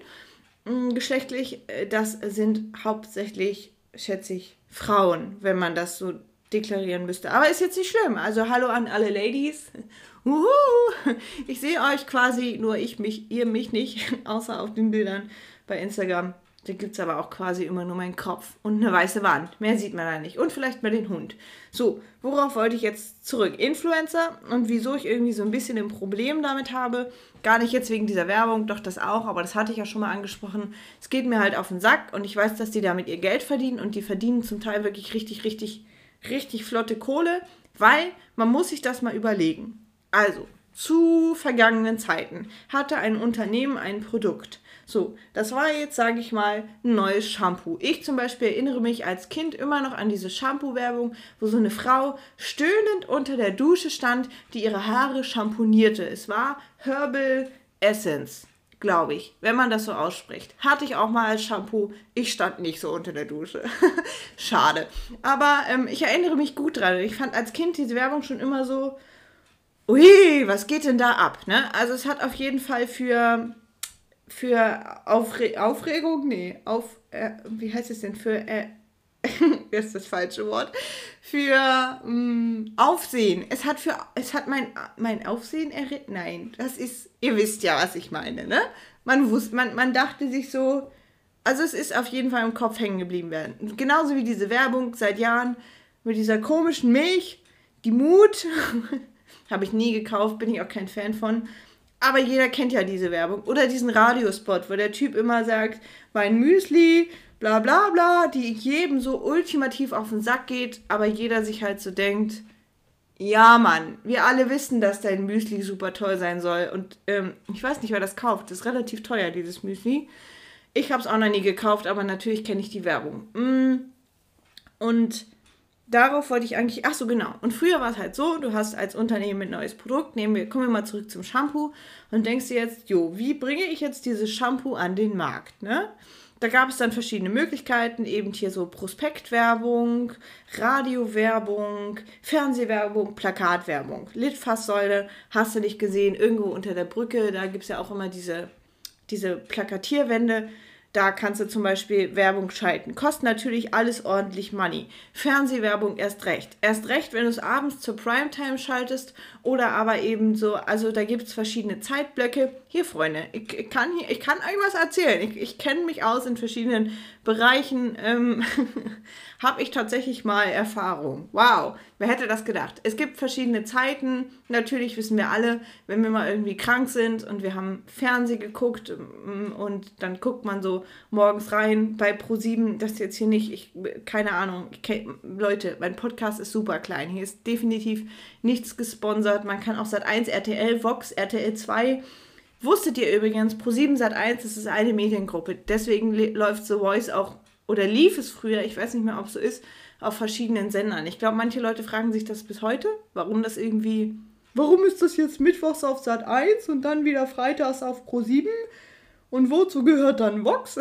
mm, geschlechtlich, äh, das sind hauptsächlich, schätze ich, Frauen, wenn man das so deklarieren müsste. Aber ist jetzt nicht schlimm. Also hallo an alle Ladies Uhu, ich sehe euch quasi, nur ich mich, ihr mich nicht, außer auf den Bildern bei Instagram. Da gibt es aber auch quasi immer nur meinen Kopf und eine weiße Wand. Mehr sieht man da nicht. Und vielleicht mal den Hund. So, worauf wollte ich jetzt zurück? Influencer und wieso ich irgendwie so ein bisschen ein Problem damit habe. Gar nicht jetzt wegen dieser Werbung, doch das auch, aber das hatte ich ja schon mal angesprochen. Es geht mir halt auf den Sack und ich weiß, dass die damit ihr Geld verdienen und die verdienen zum Teil wirklich richtig, richtig, richtig flotte Kohle, weil man muss sich das mal überlegen. Also, zu vergangenen Zeiten hatte ein Unternehmen ein Produkt. So, das war jetzt, sage ich mal, ein neues Shampoo. Ich zum Beispiel erinnere mich als Kind immer noch an diese Shampoo-Werbung, wo so eine Frau stöhnend unter der Dusche stand, die ihre Haare shampoonierte. Es war Herbal Essence, glaube ich, wenn man das so ausspricht. Hatte ich auch mal als Shampoo. Ich stand nicht so unter der Dusche. Schade. Aber ähm, ich erinnere mich gut dran. Ich fand als Kind diese Werbung schon immer so ui, was geht denn da ab? Ne? Also es hat auf jeden Fall für, für Aufre Aufregung, nee, auf, äh, wie heißt es denn, für, äh, ist das falsche Wort, für ähm, Aufsehen. Es hat für, es hat mein, mein Aufsehen erregt, nein, das ist, ihr wisst ja, was ich meine, ne? Man wusste, man, man dachte sich so, also es ist auf jeden Fall im Kopf hängen geblieben werden. Genauso wie diese Werbung seit Jahren mit dieser komischen Milch, die Mut, Habe ich nie gekauft, bin ich auch kein Fan von. Aber jeder kennt ja diese Werbung. Oder diesen Radiospot, wo der Typ immer sagt, mein Müsli, bla bla bla, die jedem so ultimativ auf den Sack geht, aber jeder sich halt so denkt, ja Mann, wir alle wissen, dass dein Müsli super toll sein soll. Und ähm, ich weiß nicht, wer das kauft. Das ist relativ teuer, dieses Müsli. Ich habe es auch noch nie gekauft, aber natürlich kenne ich die Werbung. Mm. Und darauf wollte ich eigentlich, ach so genau. Und früher war es halt so, du hast als Unternehmen ein neues Produkt, nehmen wir, kommen wir mal zurück zum Shampoo und denkst dir jetzt, jo, wie bringe ich jetzt dieses Shampoo an den Markt, ne? Da gab es dann verschiedene Möglichkeiten, eben hier so Prospektwerbung, Radiowerbung, Fernsehwerbung, Plakatwerbung. Litfaßsäule hast du nicht gesehen, irgendwo unter der Brücke, da gibt es ja auch immer diese, diese Plakatierwände. Da kannst du zum Beispiel Werbung schalten. Kostet natürlich alles ordentlich Money. Fernsehwerbung erst recht. Erst recht, wenn du es abends zur Primetime schaltest oder aber eben so, also da gibt es verschiedene Zeitblöcke. Hier, Freunde, ich, ich, kann, hier, ich kann euch was erzählen. Ich, ich kenne mich aus in verschiedenen Bereichen. Ähm, Habe ich tatsächlich mal Erfahrung. Wow, wer hätte das gedacht? Es gibt verschiedene Zeiten. Natürlich wissen wir alle, wenn wir mal irgendwie krank sind und wir haben Fernsehen geguckt ähm, und dann guckt man so morgens rein bei Pro7, das jetzt hier nicht, ich, keine Ahnung, ich, Leute, mein Podcast ist super klein. Hier ist definitiv nichts gesponsert. Man kann auch seit 1 RTL, Vox, RTL 2. Wusstet ihr übrigens, Pro7 Sat 1, das ist eine Mediengruppe. Deswegen läuft The Voice auch, oder lief es früher, ich weiß nicht mehr, ob es so ist, auf verschiedenen Sendern. Ich glaube, manche Leute fragen sich das bis heute, warum das irgendwie. Warum ist das jetzt mittwochs auf Sat 1 und dann wieder freitags auf Pro 7? Und wozu gehört dann Vox?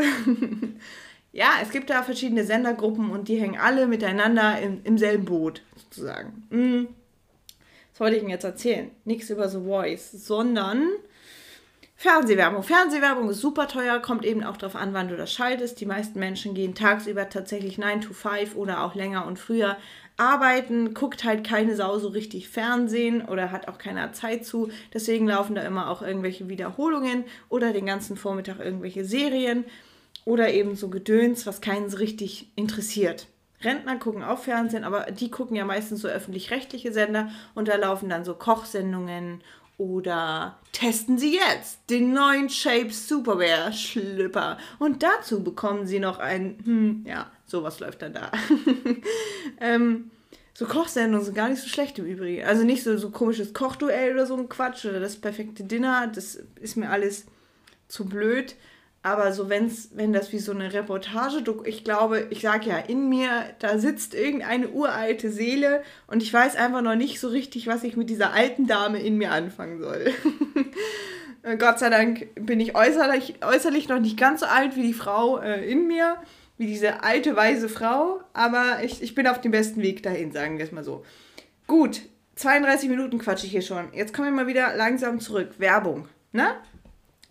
ja, es gibt da verschiedene Sendergruppen und die hängen alle miteinander im, im selben Boot, sozusagen. Mm. Was wollte ich Ihnen jetzt erzählen? Nichts über The Voice, sondern Fernsehwerbung. Fernsehwerbung ist super teuer, kommt eben auch darauf an, wann du das schaltest. Die meisten Menschen gehen tagsüber tatsächlich 9 to 5 oder auch länger und früher arbeiten, guckt halt keine Sau so richtig Fernsehen oder hat auch keiner Zeit zu. Deswegen laufen da immer auch irgendwelche Wiederholungen oder den ganzen Vormittag irgendwelche Serien oder eben so Gedöns, was keinen so richtig interessiert. Rentner gucken auch Fernsehen, aber die gucken ja meistens so öffentlich-rechtliche Sender und da laufen dann so Kochsendungen oder testen Sie jetzt den neuen Shape Superwear Schlüpper. Und dazu bekommen Sie noch ein, hm, ja, sowas läuft dann da. ähm, so Kochsendungen sind gar nicht so schlecht im Übrigen. Also nicht so, so komisches Kochduell oder so ein Quatsch oder das perfekte Dinner. Das ist mir alles zu blöd. Aber so, wenn's, wenn das wie so eine Reportage, ich glaube, ich sage ja, in mir, da sitzt irgendeine uralte Seele und ich weiß einfach noch nicht so richtig, was ich mit dieser alten Dame in mir anfangen soll. Gott sei Dank bin ich äußerlich, äußerlich noch nicht ganz so alt wie die Frau äh, in mir, wie diese alte, weise Frau, aber ich, ich bin auf dem besten Weg dahin, sagen wir es mal so. Gut, 32 Minuten quatsche ich hier schon. Jetzt kommen wir mal wieder langsam zurück. Werbung, ne?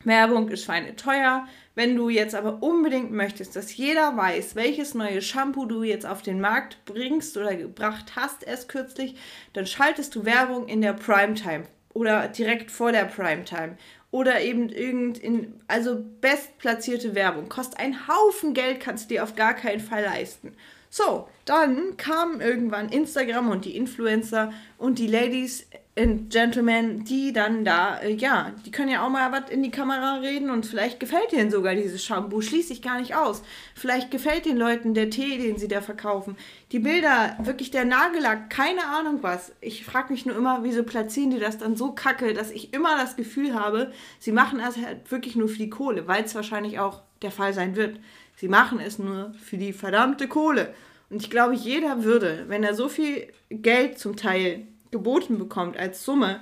Werbung ist schweineteuer. Wenn du jetzt aber unbedingt möchtest, dass jeder weiß, welches neue Shampoo du jetzt auf den Markt bringst oder gebracht hast erst kürzlich, dann schaltest du Werbung in der Primetime oder direkt vor der Primetime oder eben irgend in, also bestplatzierte Werbung. Kostet einen Haufen Geld, kannst du dir auf gar keinen Fall leisten. So, dann kamen irgendwann Instagram und die Influencer und die Ladies and Gentlemen, die dann da, äh, ja, die können ja auch mal was in die Kamera reden und vielleicht gefällt denen sogar dieses Shampoo, schließe ich gar nicht aus. Vielleicht gefällt den Leuten der Tee, den sie da verkaufen. Die Bilder, wirklich der Nagellack, keine Ahnung was. Ich frage mich nur immer, wieso platzieren die das dann so kacke, dass ich immer das Gefühl habe, sie machen es halt wirklich nur für die Kohle, weil es wahrscheinlich auch der Fall sein wird. Sie machen es nur für die verdammte Kohle. Und ich glaube, jeder würde, wenn er so viel Geld zum Teil geboten bekommt als Summe,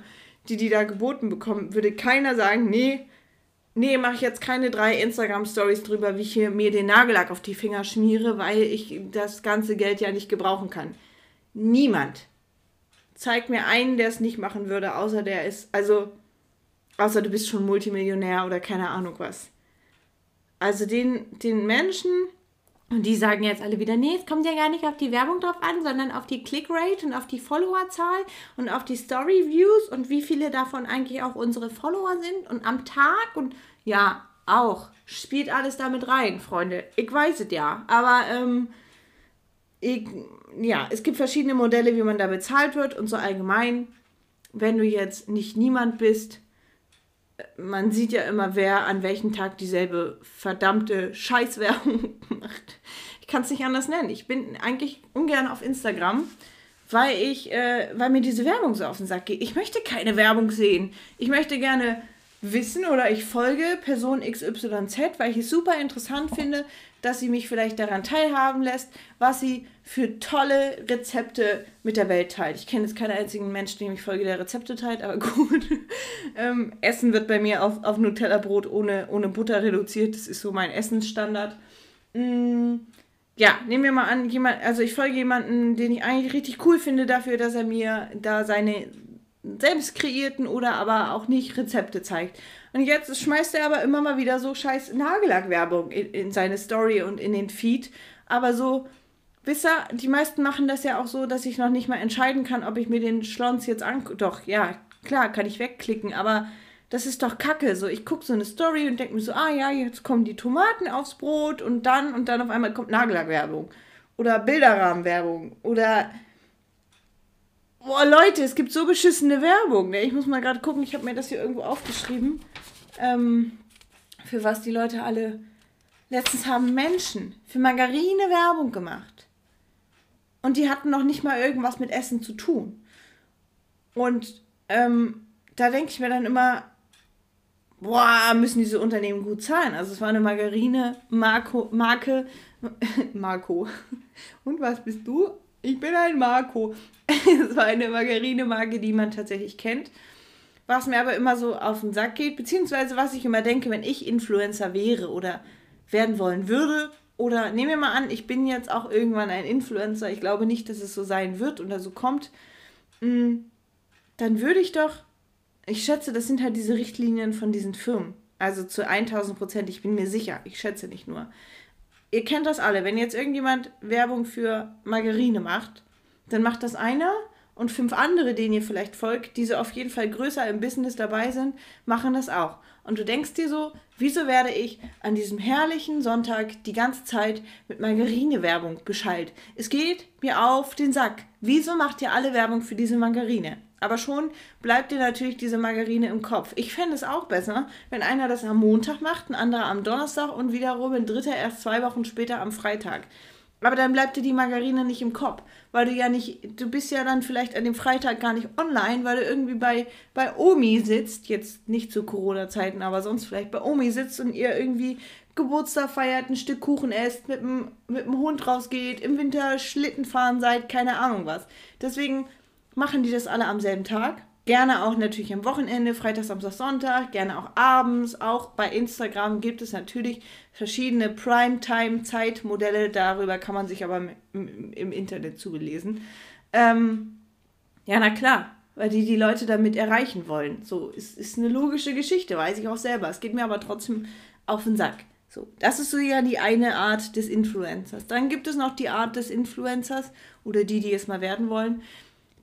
die die da geboten bekommen, würde keiner sagen, nee, nee, mache ich jetzt keine drei Instagram-Stories drüber, wie ich hier mir den Nagellack auf die Finger schmiere, weil ich das ganze Geld ja nicht gebrauchen kann. Niemand. Zeig mir einen, der es nicht machen würde, außer der ist, also, außer du bist schon Multimillionär oder keine Ahnung was. Also den, den Menschen, und die sagen jetzt alle wieder, nee, es kommt ja gar nicht auf die Werbung drauf an, sondern auf die Clickrate und auf die Followerzahl und auf die Story-Views und wie viele davon eigentlich auch unsere Follower sind und am Tag und ja, auch. Spielt alles damit rein, Freunde. Ich weiß es ja. Aber ähm, ich, ja, es gibt verschiedene Modelle, wie man da bezahlt wird und so allgemein, wenn du jetzt nicht niemand bist, man sieht ja immer, wer an welchem Tag dieselbe verdammte Scheißwerbung macht. Ich kann es nicht anders nennen. Ich bin eigentlich ungern auf Instagram, weil ich, äh, weil mir diese Werbung so auf den Sack geht. Ich möchte keine Werbung sehen. Ich möchte gerne wissen oder ich folge Person XYZ, weil ich es super interessant finde, dass sie mich vielleicht daran teilhaben lässt, was sie für tolle Rezepte mit der Welt teilt. Ich kenne jetzt keinen einzigen Menschen, dem ich folge, der Rezepte teilt, aber gut. ähm, Essen wird bei mir auf, auf Nutella-Brot ohne, ohne Butter reduziert. Das ist so mein Essensstandard. Mm, ja, nehmen wir mal an, jemand, also ich folge jemanden, den ich eigentlich richtig cool finde dafür, dass er mir da seine selbst kreierten oder aber auch nicht Rezepte zeigt. Und jetzt schmeißt er aber immer mal wieder so scheiß Nagellackwerbung in, in seine Story und in den Feed. Aber so, wisst ihr, die meisten machen das ja auch so, dass ich noch nicht mal entscheiden kann, ob ich mir den Schlons jetzt angucke. Doch, ja, klar, kann ich wegklicken, aber das ist doch kacke. So, ich gucke so eine Story und denke mir so, ah ja, jetzt kommen die Tomaten aufs Brot und dann und dann auf einmal kommt Nagellackwerbung. Oder Bilderrahmenwerbung. Oder. Boah, Leute, es gibt so beschissene Werbung. Ne? Ich muss mal gerade gucken, ich habe mir das hier irgendwo aufgeschrieben. Ähm, für was die Leute alle. Letztens haben Menschen für Margarine Werbung gemacht. Und die hatten noch nicht mal irgendwas mit Essen zu tun. Und ähm, da denke ich mir dann immer, boah, müssen diese Unternehmen gut zahlen. Also es war eine Margarine, Marco, Marke, Marco. Und was bist du? Ich bin ein Marco. es war eine Margarine-Marke, die man tatsächlich kennt. Was mir aber immer so auf den Sack geht, beziehungsweise was ich immer denke, wenn ich Influencer wäre oder werden wollen würde, oder nehmen wir mal an, ich bin jetzt auch irgendwann ein Influencer, ich glaube nicht, dass es so sein wird oder so kommt, mm, dann würde ich doch ich schätze, das sind halt diese Richtlinien von diesen Firmen. Also zu 1000 Prozent, ich bin mir sicher, ich schätze nicht nur. Ihr kennt das alle, wenn jetzt irgendjemand Werbung für Margarine macht, dann macht das einer und fünf andere, denen ihr vielleicht folgt, die so auf jeden Fall größer im Business dabei sind, machen das auch. Und du denkst dir so, wieso werde ich an diesem herrlichen Sonntag die ganze Zeit mit Margarine-Werbung beschallt? Es geht mir auf den Sack. Wieso macht ihr alle Werbung für diese Margarine? Aber schon bleibt dir natürlich diese Margarine im Kopf. Ich fände es auch besser, wenn einer das am Montag macht, ein anderer am Donnerstag und wiederum ein dritter erst zwei Wochen später am Freitag. Aber dann bleibt dir die Margarine nicht im Kopf, weil du ja nicht, du bist ja dann vielleicht an dem Freitag gar nicht online, weil du irgendwie bei, bei Omi sitzt, jetzt nicht zu Corona-Zeiten, aber sonst vielleicht bei Omi sitzt und ihr irgendwie Geburtstag feiert, ein Stück Kuchen esst, mit dem, mit dem Hund rausgeht, im Winter Schlitten fahren seid, keine Ahnung was. Deswegen machen die das alle am selben Tag. Gerne auch natürlich am Wochenende, Freitag, Samstag, Sonntag, gerne auch abends. Auch bei Instagram gibt es natürlich verschiedene Primetime-Zeitmodelle. Darüber kann man sich aber im Internet zubelesen. Ähm, ja, na klar, weil die die Leute damit erreichen wollen. So, ist, ist eine logische Geschichte, weiß ich auch selber. Es geht mir aber trotzdem auf den Sack. So, das ist so ja die eine Art des Influencers. Dann gibt es noch die Art des Influencers oder die, die es mal werden wollen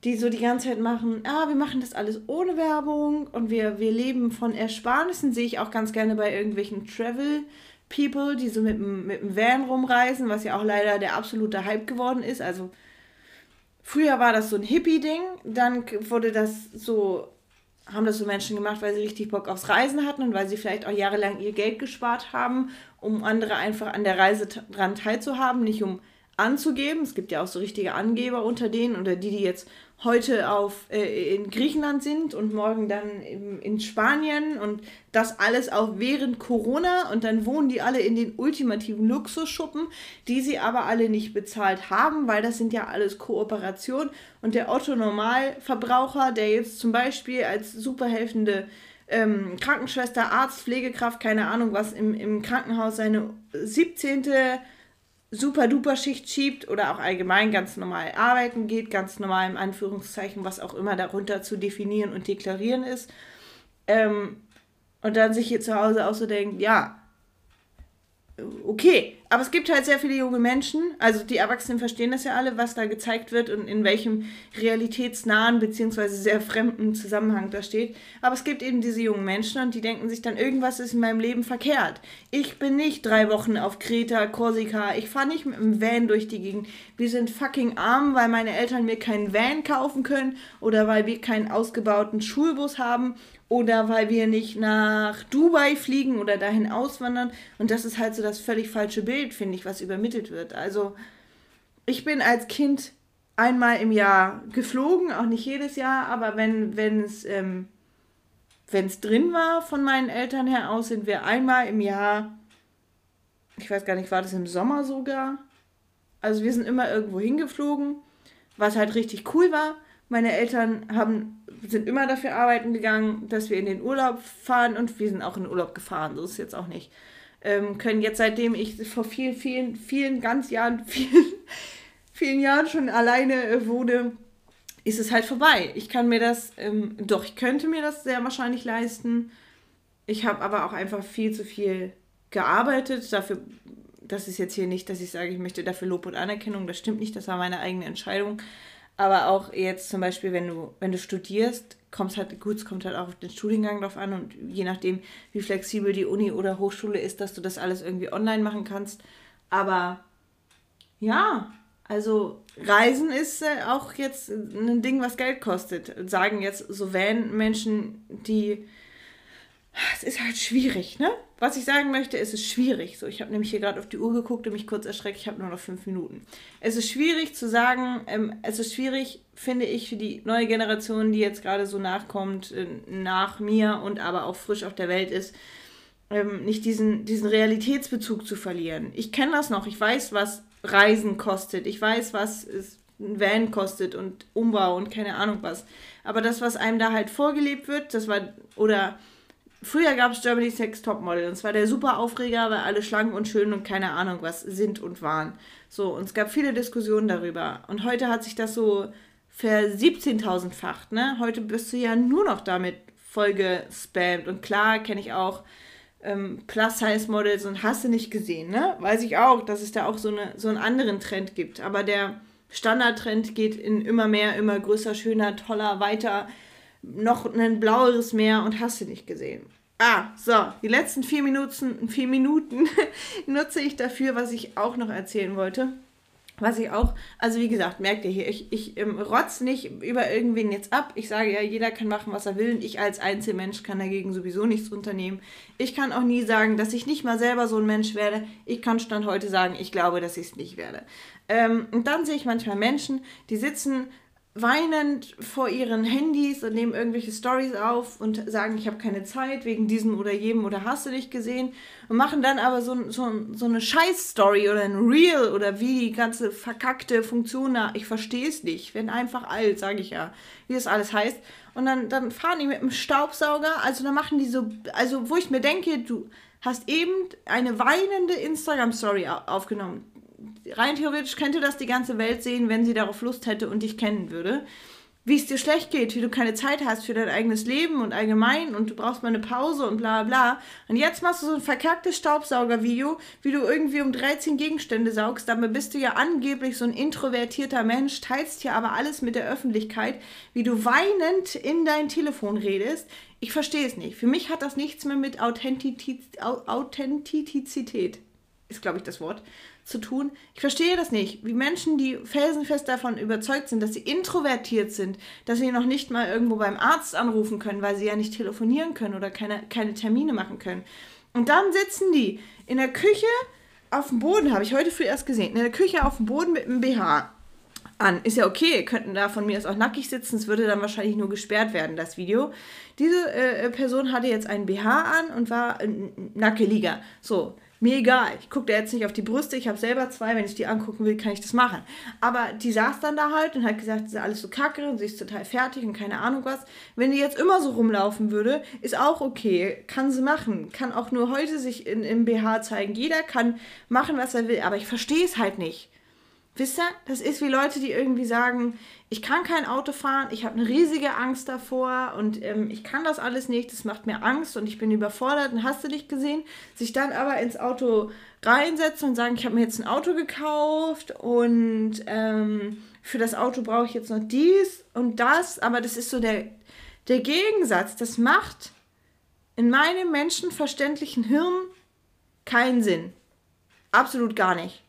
die so die ganze Zeit machen, ah, wir machen das alles ohne Werbung und wir, wir leben von Ersparnissen, sehe ich auch ganz gerne bei irgendwelchen Travel People, die so mit dem, mit dem Van rumreisen, was ja auch leider der absolute Hype geworden ist. Also früher war das so ein Hippie-Ding, dann wurde das so, haben das so Menschen gemacht, weil sie richtig Bock aufs Reisen hatten und weil sie vielleicht auch jahrelang ihr Geld gespart haben, um andere einfach an der Reise dran teilzuhaben, nicht um anzugeben. Es gibt ja auch so richtige Angeber unter denen oder die, die jetzt heute auf, äh, in Griechenland sind und morgen dann in, in Spanien und das alles auch während Corona und dann wohnen die alle in den ultimativen Luxusschuppen, die sie aber alle nicht bezahlt haben, weil das sind ja alles Kooperationen und der Otto Normalverbraucher, der jetzt zum Beispiel als superhelfende ähm, Krankenschwester, Arzt, Pflegekraft, keine Ahnung was, im, im Krankenhaus seine 17 super duper Schicht schiebt oder auch allgemein ganz normal arbeiten geht, ganz normal im Anführungszeichen, was auch immer darunter zu definieren und deklarieren ist. Ähm, und dann sich hier zu Hause auch so denkt, ja, okay, aber es gibt halt sehr viele junge Menschen, also die Erwachsenen verstehen das ja alle, was da gezeigt wird und in welchem realitätsnahen bzw. sehr fremden Zusammenhang da steht. Aber es gibt eben diese jungen Menschen und die denken sich dann, irgendwas ist in meinem Leben verkehrt. Ich bin nicht drei Wochen auf Kreta, Korsika, ich fahre nicht mit einem Van durch die Gegend. Wir sind fucking arm, weil meine Eltern mir keinen Van kaufen können oder weil wir keinen ausgebauten Schulbus haben oder weil wir nicht nach Dubai fliegen oder dahin auswandern. Und das ist halt so das völlig falsche Bild, finde ich, was übermittelt wird. Also ich bin als Kind einmal im Jahr geflogen, auch nicht jedes Jahr, aber wenn, es, ähm, es drin war von meinen Eltern her aus, sind wir einmal im Jahr, ich weiß gar nicht, war das im Sommer sogar? Also wir sind immer irgendwo hingeflogen, was halt richtig cool war. Meine Eltern haben, sind immer dafür arbeiten gegangen, dass wir in den Urlaub fahren und wir sind auch in den Urlaub gefahren. So ist es jetzt auch nicht. Ähm, können jetzt, seitdem ich vor vielen, vielen, vielen ganz Jahren, vielen, vielen Jahren schon alleine wohne, ist es halt vorbei. Ich kann mir das, ähm, doch, ich könnte mir das sehr wahrscheinlich leisten. Ich habe aber auch einfach viel zu viel gearbeitet. Dafür, das ist jetzt hier nicht, dass ich sage, ich möchte dafür Lob und Anerkennung. Das stimmt nicht, das war meine eigene Entscheidung. Aber auch jetzt zum Beispiel, wenn du, wenn du studierst, kommt halt, gut, es kommt halt auch auf den Studiengang drauf an und je nachdem, wie flexibel die Uni oder Hochschule ist, dass du das alles irgendwie online machen kannst. Aber ja, also Reisen ist äh, auch jetzt ein Ding, was Geld kostet. Sagen jetzt so Van-Menschen, die es ist halt schwierig, ne? Was ich sagen möchte, es ist schwierig. So, ich habe nämlich hier gerade auf die Uhr geguckt und mich kurz erschreckt. Ich habe nur noch fünf Minuten. Es ist schwierig zu sagen. Ähm, es ist schwierig, finde ich, für die neue Generation, die jetzt gerade so nachkommt, äh, nach mir und aber auch frisch auf der Welt ist, ähm, nicht diesen, diesen Realitätsbezug zu verlieren. Ich kenne das noch. Ich weiß, was Reisen kostet. Ich weiß, was es ein Van kostet und Umbau und keine Ahnung was. Aber das, was einem da halt vorgelebt wird, das war, oder Früher gab es Germany's Next Topmodel und es war der super Aufreger, weil alle schlank und schön und keine Ahnung was sind und waren. So, und es gab viele Diskussionen darüber. Und heute hat sich das so ver 17.000-facht, ne? Heute bist du ja nur noch damit voll gespammt. Und klar kenne ich auch ähm, Plus-Size-Models und hast du nicht gesehen, ne? Weiß ich auch, dass es da auch so, eine, so einen anderen Trend gibt. Aber der Standardtrend geht in immer mehr, immer größer, schöner, toller, weiter noch ein blaueres Meer und hast du nicht gesehen. Ah, so, die letzten vier Minuten, vier Minuten nutze ich dafür, was ich auch noch erzählen wollte. Was ich auch, also wie gesagt, merkt ihr hier, ich, ich ähm, rotz nicht über irgendwen jetzt ab. Ich sage ja, jeder kann machen, was er will. Und ich als Einzelmensch kann dagegen sowieso nichts unternehmen. Ich kann auch nie sagen, dass ich nicht mal selber so ein Mensch werde. Ich kann Stand heute sagen, ich glaube, dass ich es nicht werde. Ähm, und dann sehe ich manchmal Menschen, die sitzen weinend vor ihren Handys und nehmen irgendwelche Stories auf und sagen, ich habe keine Zeit wegen diesem oder jedem oder hast du dich gesehen und machen dann aber so, so, so eine Scheiß-Story oder ein Reel oder wie die ganze verkackte Funktion da, ich verstehe es nicht, wenn einfach alt, sage ich ja, wie das alles heißt. Und dann, dann fahren die mit einem Staubsauger, also dann machen die so, also wo ich mir denke, du hast eben eine weinende Instagram-Story aufgenommen rein theoretisch könnte das die ganze Welt sehen, wenn sie darauf Lust hätte und dich kennen würde. Wie es dir schlecht geht, wie du keine Zeit hast für dein eigenes Leben und allgemein und du brauchst mal eine Pause und bla bla. Und jetzt machst du so ein verkacktes Staubsaugervideo, wie du irgendwie um 13 Gegenstände saugst. Dabei bist du ja angeblich so ein introvertierter Mensch, teilst hier aber alles mit der Öffentlichkeit, wie du weinend in dein Telefon redest. Ich verstehe es nicht. Für mich hat das nichts mehr mit Authentizität, Authentizität ist glaube ich das Wort, zu tun. Ich verstehe das nicht, wie Menschen, die felsenfest davon überzeugt sind, dass sie introvertiert sind, dass sie noch nicht mal irgendwo beim Arzt anrufen können, weil sie ja nicht telefonieren können oder keine, keine Termine machen können. Und dann sitzen die in der Küche auf dem Boden, habe ich heute früh erst gesehen, in der Küche auf dem Boden mit einem BH an. Ist ja okay, könnten da von mir aus auch nackig sitzen, es würde dann wahrscheinlich nur gesperrt werden, das Video. Diese äh, Person hatte jetzt einen BH an und war äh, Nackeliger. So, mir egal. Ich gucke da jetzt nicht auf die Brüste, ich habe selber zwei, wenn ich die angucken will, kann ich das machen. Aber die saß dann da halt und hat gesagt, das ist alles so kacke und sie ist total fertig und keine Ahnung was. Wenn die jetzt immer so rumlaufen würde, ist auch okay. Kann sie machen. Kann auch nur heute sich in, im BH zeigen. Jeder kann machen, was er will. Aber ich verstehe es halt nicht. Wisst ihr, das ist wie Leute, die irgendwie sagen, ich kann kein Auto fahren, ich habe eine riesige Angst davor und ähm, ich kann das alles nicht, das macht mir Angst und ich bin überfordert und hast du dich gesehen, sich dann aber ins Auto reinsetzen und sagen, ich habe mir jetzt ein Auto gekauft und ähm, für das Auto brauche ich jetzt noch dies und das, aber das ist so der, der Gegensatz, das macht in meinem menschenverständlichen Hirn keinen Sinn. Absolut gar nicht.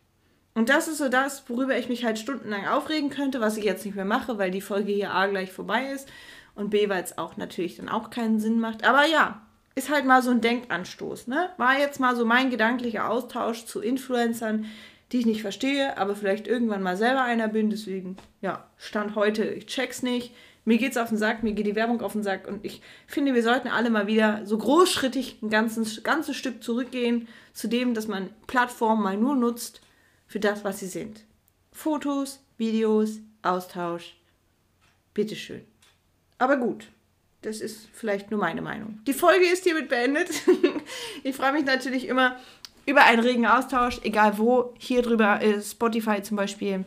Und das ist so das, worüber ich mich halt stundenlang aufregen könnte, was ich jetzt nicht mehr mache, weil die Folge hier A gleich vorbei ist und B, weil es auch natürlich dann auch keinen Sinn macht. Aber ja, ist halt mal so ein Denkanstoß, ne? War jetzt mal so mein gedanklicher Austausch zu Influencern, die ich nicht verstehe, aber vielleicht irgendwann mal selber einer bin. Deswegen, ja, Stand heute, ich check's nicht. Mir geht es auf den Sack, mir geht die Werbung auf den Sack und ich finde, wir sollten alle mal wieder so großschrittig ein ganzes, ganzes Stück zurückgehen zu dem, dass man Plattformen mal nur nutzt für das, was sie sind. Fotos, Videos, Austausch. Bitteschön. Aber gut, das ist vielleicht nur meine Meinung. Die Folge ist hiermit beendet. ich freue mich natürlich immer über einen regen Austausch, egal wo. Hier drüber ist Spotify zum Beispiel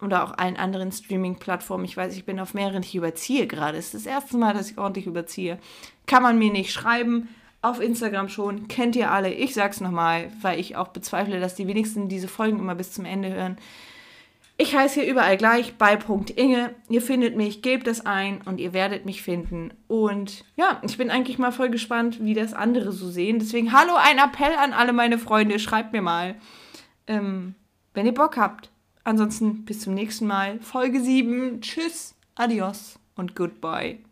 oder auch allen anderen Streaming-Plattformen. Ich weiß, ich bin auf mehreren, ich überziehe gerade. Es ist das erste Mal, dass ich ordentlich überziehe. Kann man mir nicht schreiben. Auf Instagram schon. Kennt ihr alle. Ich sag's nochmal, weil ich auch bezweifle, dass die wenigsten diese Folgen immer bis zum Ende hören. Ich heiße hier überall gleich bei Inge. Ihr findet mich, gebt es ein und ihr werdet mich finden. Und ja, ich bin eigentlich mal voll gespannt, wie das andere so sehen. Deswegen hallo, ein Appell an alle meine Freunde. Schreibt mir mal, ähm, wenn ihr Bock habt. Ansonsten bis zum nächsten Mal. Folge 7. Tschüss, adios und goodbye.